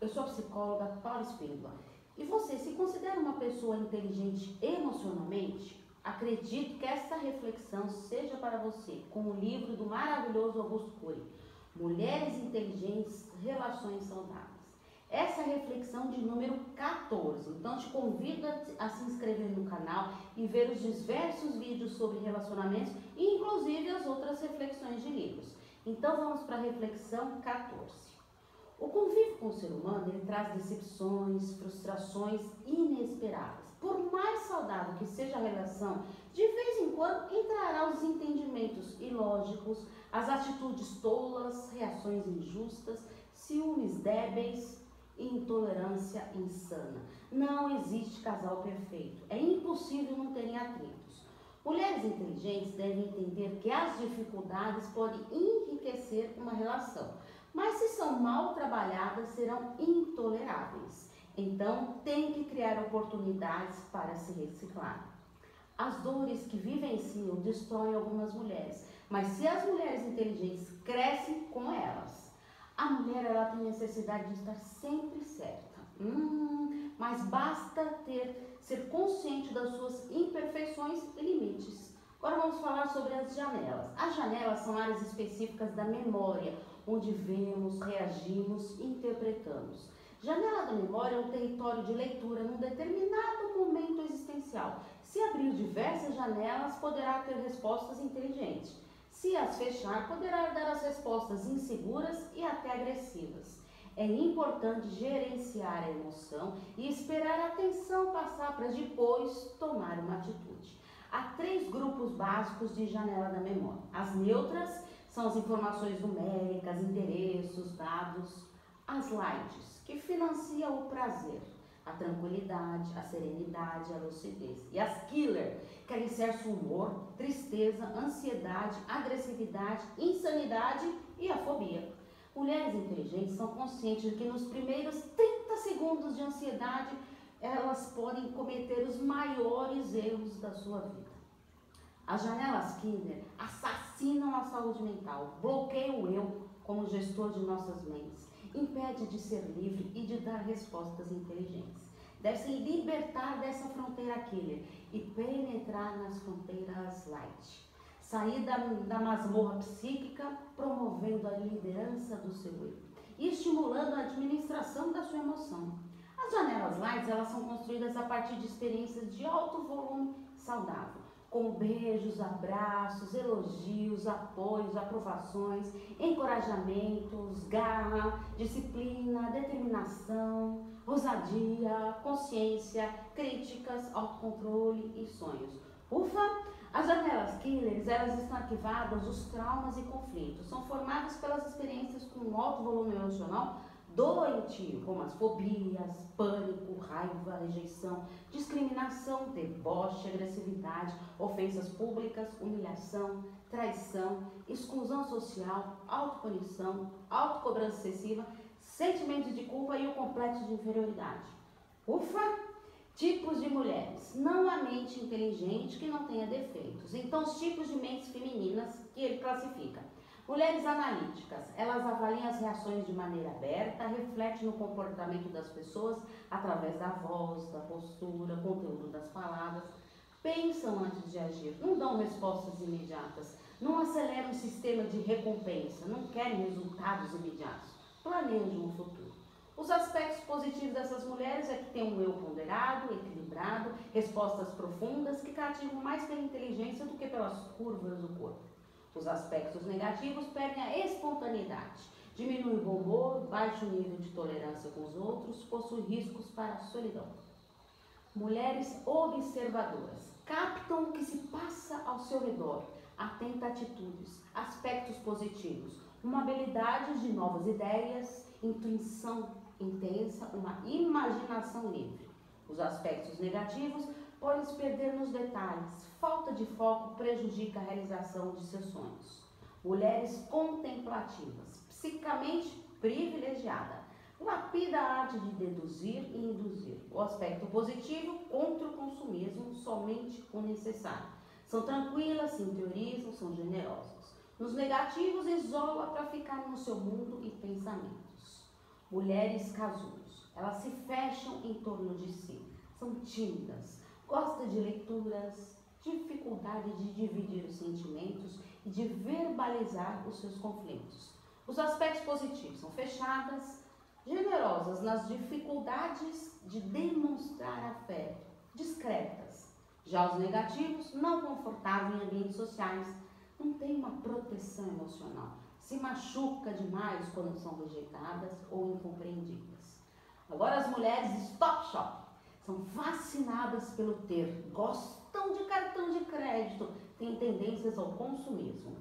eu sou a psicóloga Paula Espíndola. E você se considera uma pessoa inteligente emocionalmente? Acredito que esta reflexão seja para você com o livro do maravilhoso Augusto Cury, Mulheres Inteligentes, Relações Saudáveis. Essa reflexão de número 14. Então, te convido a se inscrever no canal e ver os diversos vídeos sobre relacionamentos e, inclusive, as outras reflexões de livros. Então, vamos para a reflexão 14. O convívio com o ser humano ele traz decepções, frustrações inesperadas. Por mais saudável que seja a relação, de vez em quando entrará os entendimentos ilógicos, as atitudes tolas, reações injustas, ciúmes débeis, intolerância insana. Não existe casal perfeito. É impossível não terem atritos. Mulheres inteligentes devem entender que as dificuldades podem enriquecer uma relação, mas se são mal trabalhadas, serão intoleráveis. Então, tem que criar oportunidades para se reciclar. As dores que vivenciam destroem algumas mulheres, mas se as mulheres inteligentes crescem com elas, a mulher ela tem necessidade de estar sempre certa. Hum, mas basta ter ser consciente das suas imperfeições e limites. Agora vamos falar sobre as janelas. As janelas são áreas específicas da memória, onde vemos, reagimos e interpretamos. Janela da memória é um território de leitura num determinado momento existencial. Se abrir diversas janelas, poderá ter respostas inteligentes. Se as fechar, poderá dar as respostas inseguras e até agressivas. É importante gerenciar a emoção e esperar a atenção passar para depois tomar uma atitude. Há três grupos básicos de janela da memória. As neutras são as informações numéricas, endereços, dados. As lights, que financiam o prazer a tranquilidade, a serenidade, a lucidez. E as killer, que alicerça o humor, tristeza, ansiedade, agressividade, insanidade e a fobia. Mulheres inteligentes são conscientes de que nos primeiros 30 segundos de ansiedade elas podem cometer os maiores erros da sua vida. As janelas Kinder assassinam a saúde mental, bloqueiam o eu como gestor de nossas mentes impede de ser livre e de dar respostas inteligentes. Deve se libertar dessa fronteira killer e penetrar nas fronteiras light. Sair da, da masmorra psíquica, promovendo a liderança do seu eu e estimulando a administração da sua emoção. As janelas light elas são construídas a partir de experiências de alto volume saudável como beijos, abraços, elogios, apoios, aprovações, encorajamentos, garra, disciplina, determinação, ousadia, consciência, críticas, autocontrole e sonhos. Ufa! As janelas killers, elas estão arquivadas os traumas e conflitos. São formadas pelas experiências com alto volume emocional doentio, como as fobias, pânico, raiva, rejeição, discriminação, deboche, agressividade, ofensas públicas, humilhação, traição, exclusão social, autopunição, autocobrança excessiva, sentimentos de culpa e o complexo de inferioridade. Ufa! Tipos de mulheres. Não a mente inteligente que não tenha defeitos. Então, os tipos de mentes femininas que ele classifica Mulheres analíticas, elas avaliam as reações de maneira aberta, refletem no comportamento das pessoas através da voz, da postura, conteúdo das palavras, pensam antes de agir, não dão respostas imediatas, não aceleram o sistema de recompensa, não querem resultados imediatos, planejam o futuro. Os aspectos positivos dessas mulheres é que têm um eu ponderado, equilibrado, respostas profundas que cativam mais pela inteligência do que pelas curvas do corpo. Os aspectos negativos perdem a espontaneidade, diminui o humor, baixo nível de tolerância com os outros, possui riscos para a solidão. Mulheres observadoras captam o que se passa ao seu redor, atenta a atitudes, aspectos positivos, uma habilidade de novas ideias, intuição intensa, uma imaginação livre. Os aspectos negativos podem se perder nos detalhes, falta de foco prejudica a realização de seus sonhos. Mulheres contemplativas, psicamente privilegiada, lapida a arte de deduzir e induzir. O aspecto positivo contra o consumismo, somente o necessário. São tranquilas, se interiorizam, são generosas. Nos negativos, isola para ficar no seu mundo e pensamentos. Mulheres casulos. Elas se fecham em torno de si. São tímidas. Gostam de leituras. Dificuldade de dividir os sentimentos e de verbalizar os seus conflitos. Os aspectos positivos são fechadas, generosas nas dificuldades de demonstrar afeto, discretas. Já os negativos, não confortáveis em ambientes sociais, não têm uma proteção emocional, se machuca demais quando são rejeitadas ou incompreendidas. Agora as mulheres stop shop são fascinadas pelo ter, gostam de cartão de crédito, têm tendências ao consumismo.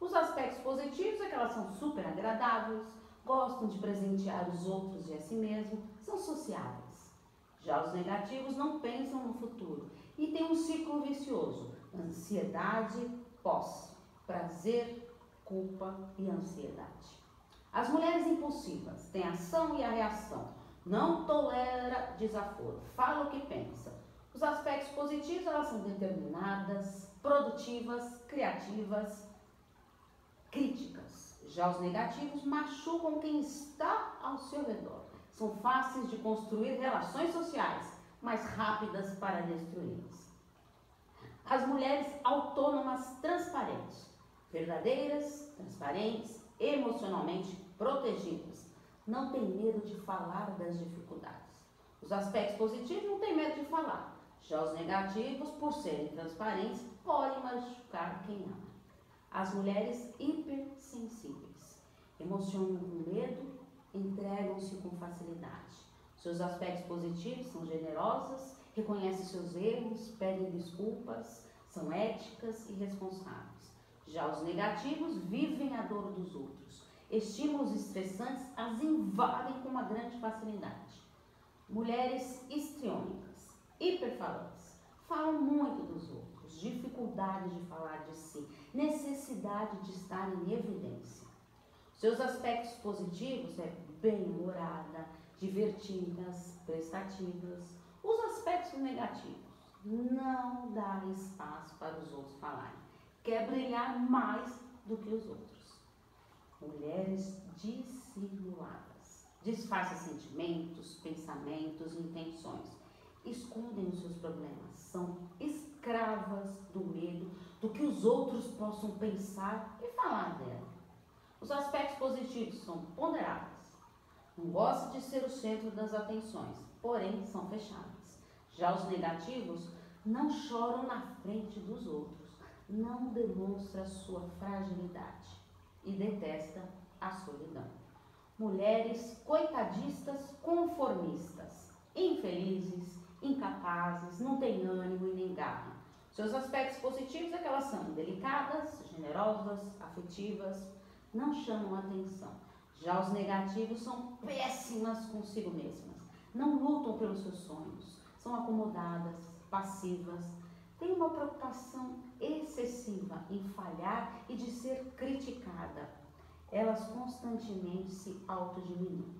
Os aspectos positivos é que elas são super agradáveis, gostam de presentear os outros e a si mesmo, são sociáveis. Já os negativos não pensam no futuro e têm um ciclo vicioso: ansiedade, posse, prazer, culpa e ansiedade. As mulheres impulsivas têm ação e a reação, não tolera desaforo, fala o que pensa. Os aspectos positivos, elas são determinadas, produtivas, criativas, críticas. Já os negativos machucam quem está ao seu redor. São fáceis de construir relações sociais, mas rápidas para destruí-las. As mulheres autônomas transparentes, verdadeiras, transparentes, emocionalmente protegidas, não têm medo de falar das dificuldades. Os aspectos positivos não têm medo de falar. Já os negativos, por serem transparentes, podem machucar quem ama. As mulheres hipersensíveis emocionam com medo, entregam-se com facilidade. Seus aspectos positivos são generosas, reconhecem seus erros, pedem desculpas, são éticas e responsáveis. Já os negativos vivem a dor dos outros. Estímulos estressantes as invadem com uma grande facilidade. Mulheres histriônicas, hiperfalantes, falam muito dos outros, dificuldade de falar de si, necessidade de estar em evidência. Seus aspectos positivos é bem-humorada, divertidas, prestativas. Os aspectos negativos, não dá espaço para os outros falarem. Quer brilhar mais do que os outros. Mulheres dissimuladas. Disfarçam sentimentos, pensamentos, intenções. Escondem os seus problemas. São escravas do medo do que os outros possam pensar e falar dela. Os aspectos positivos são ponderáveis, não gostam de ser o centro das atenções, porém são fechadas. Já os negativos não choram na frente dos outros, não demonstra sua fragilidade e detesta a solidão. Mulheres coitadistas conformistas, infelizes, incapazes, não têm ânimo e nem garra seus aspectos positivos é que elas são delicadas, generosas, afetivas, não chamam atenção. Já os negativos são péssimas consigo mesmas, não lutam pelos seus sonhos, são acomodadas, passivas, têm uma preocupação excessiva em falhar e de ser criticada. Elas constantemente se autodiminuem.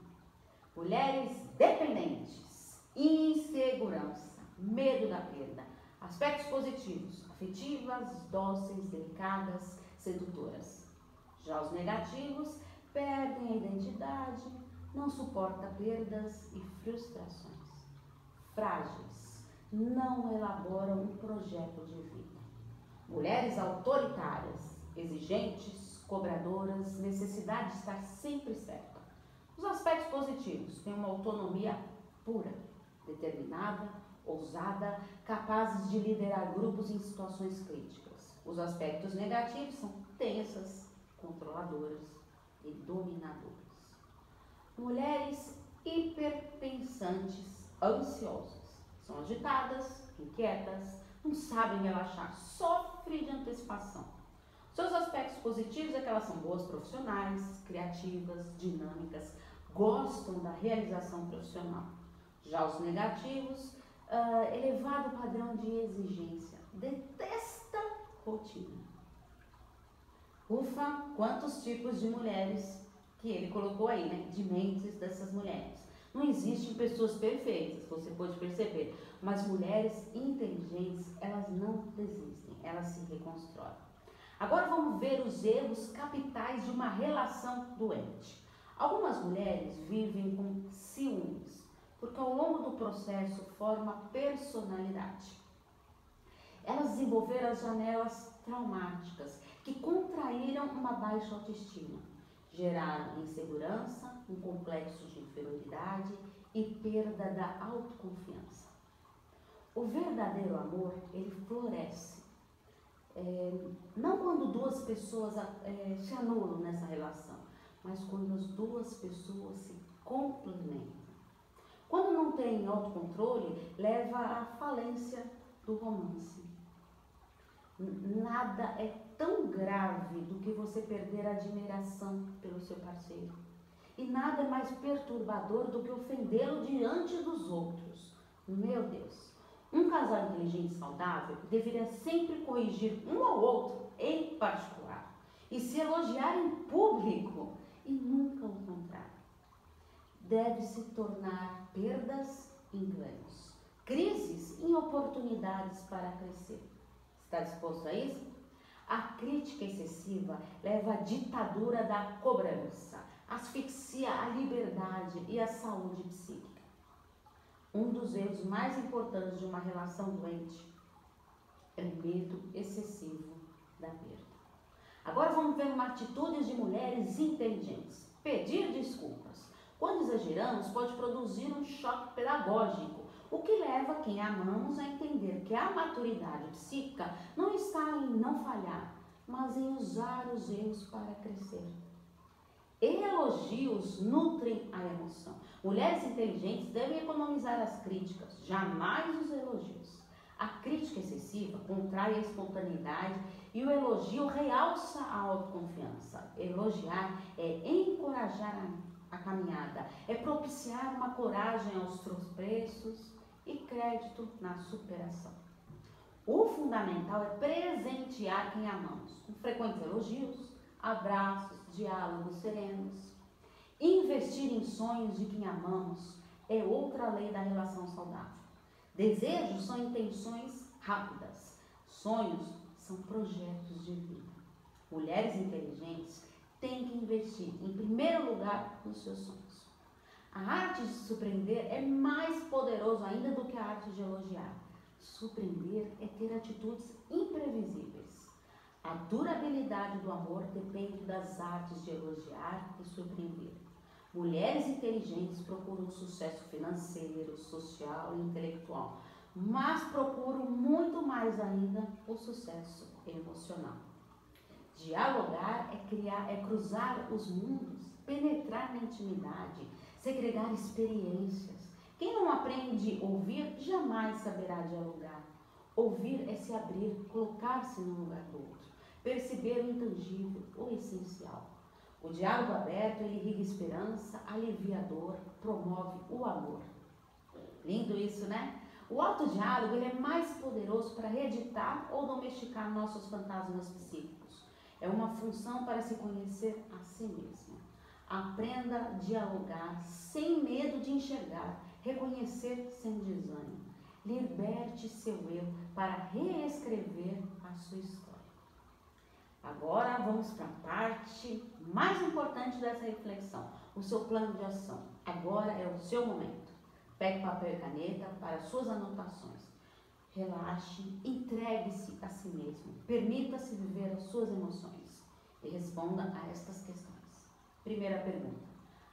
Mulheres dependentes, insegurança, medo da perda, Aspectos positivos: afetivas, dóceis, delicadas, sedutoras. Já os negativos perdem a identidade, não suporta perdas e frustrações. Frágeis, não elaboram um projeto de vida. Mulheres autoritárias, exigentes, cobradoras, necessidade de estar sempre certa. Os aspectos positivos têm uma autonomia pura, determinada, ousada, capazes de liderar grupos em situações críticas. Os aspectos negativos são tensas, controladoras e dominadoras. Mulheres hiperpensantes, ansiosas, são agitadas, inquietas, não sabem relaxar, sofrem de antecipação. Seus aspectos positivos é que elas são boas profissionais, criativas, dinâmicas, gostam da realização profissional. Já os negativos uh, elevado padrão de exigência, detesta rotina. Ufa, quantos tipos de mulheres que ele colocou aí, né? De mentes dessas mulheres. Não existem pessoas perfeitas, você pode perceber, mas mulheres inteligentes, elas não desistem, elas se reconstroem. Agora vamos ver os erros capitais de uma relação doente. Algumas mulheres vivem processo forma personalidade. Elas desenvolveram as janelas traumáticas que contraíram uma baixa autoestima, geraram insegurança, um complexo de inferioridade e perda da autoconfiança. O verdadeiro amor, ele floresce. É, não quando duas pessoas é, se anulam nessa relação, mas quando as duas pessoas se complementam. Quando não tem autocontrole, leva à falência do romance. Nada é tão grave do que você perder a admiração pelo seu parceiro. E nada é mais perturbador do que ofendê-lo diante dos outros. Meu Deus! Um casal inteligente e saudável deveria sempre corrigir um ao outro em particular e se elogiar em público e nunca o contrário. Deve se tornar perdas em ganhos, crises em oportunidades para crescer. Está disposto a isso? A crítica excessiva leva à ditadura da cobrança, asfixia a liberdade e a saúde psíquica. Um dos erros mais importantes de uma relação doente é o medo excessivo da perda. Agora vamos ver uma atitude de mulheres inteligentes. Pedir desculpas. Quando exageramos, pode produzir um choque pedagógico, o que leva quem amamos a entender que a maturidade psíquica não está em não falhar, mas em usar os erros para crescer. Elogios nutrem a emoção. Mulheres inteligentes devem economizar as críticas, jamais os elogios. A crítica excessiva contrai a espontaneidade e o elogio realça a autoconfiança. Elogiar é encorajar a, a caminhada, é propiciar uma coragem aos tropeços e crédito na superação. O fundamental é presentear quem amamos, com frequentes elogios, abraços, diálogos serenos. Investir em sonhos de quem amamos é outra lei da relação saudável. Desejos são intenções rápidas. Sonhos são projetos de vida. Mulheres inteligentes têm que investir, em primeiro lugar, nos seus sonhos. A arte de surpreender é mais poderoso ainda do que a arte de elogiar. Surpreender é ter atitudes imprevisíveis. A durabilidade do amor depende das artes de elogiar e surpreender. Mulheres inteligentes procuram sucesso financeiro, social e intelectual, mas procuram muito mais ainda o sucesso emocional. Dialogar é criar, é cruzar os mundos, penetrar na intimidade, segregar experiências. Quem não aprende a ouvir jamais saberá dialogar. Ouvir é se abrir, colocar-se no lugar do outro, perceber o intangível, o essencial. O diálogo aberto, ele irriga esperança, alivia a dor, promove o amor. Lindo isso, né? O autodiálogo ele é mais poderoso para reeditar ou domesticar nossos fantasmas psíquicos. É uma função para se conhecer a si mesmo. Aprenda a dialogar sem medo de enxergar, reconhecer sem desânimo. Liberte seu eu para reescrever a sua história. Agora vamos para a parte mais importante dessa reflexão, o seu plano de ação. Agora é o seu momento. Pegue papel e caneta para suas anotações. Relaxe, entregue-se a si mesmo. Permita-se viver as suas emoções e responda a estas questões. Primeira pergunta: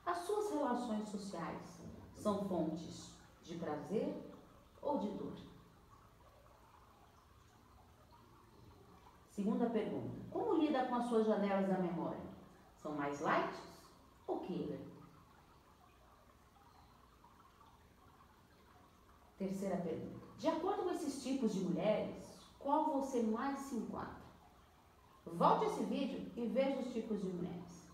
As suas relações sociais são fontes de prazer ou de dor? Segunda pergunta: Como lida com as suas janelas da memória? São mais light ou killer? Terceira pergunta: De acordo com esses tipos de mulheres, qual você mais se enquadra? Volte esse vídeo e veja os tipos de mulheres.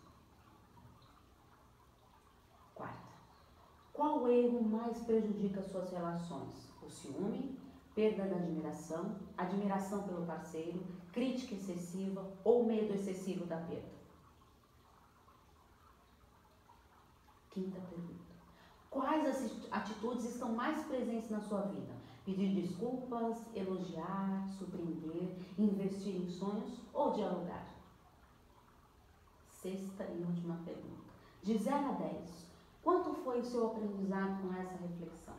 Qual erro mais prejudica suas relações? O ciúme, perda da admiração, admiração pelo parceiro, crítica excessiva ou medo excessivo da perda? Quinta pergunta. Quais atitudes estão mais presentes na sua vida? Pedir desculpas, elogiar, surpreender, investir em sonhos ou dialogar? Sexta e última pergunta. De 0 a 10, quanto foi o seu aprendizado com essa reflexão?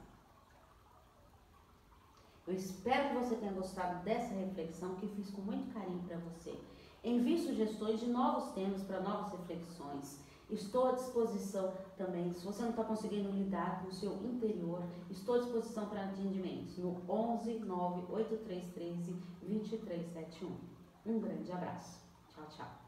Eu espero que você tenha gostado dessa reflexão que fiz com muito carinho para você. Envie sugestões de novos temas para novas reflexões. Estou à disposição também, se você não está conseguindo lidar com o seu interior, estou à disposição para atendimentos no 11 98313 2371. Um grande abraço. Tchau, tchau.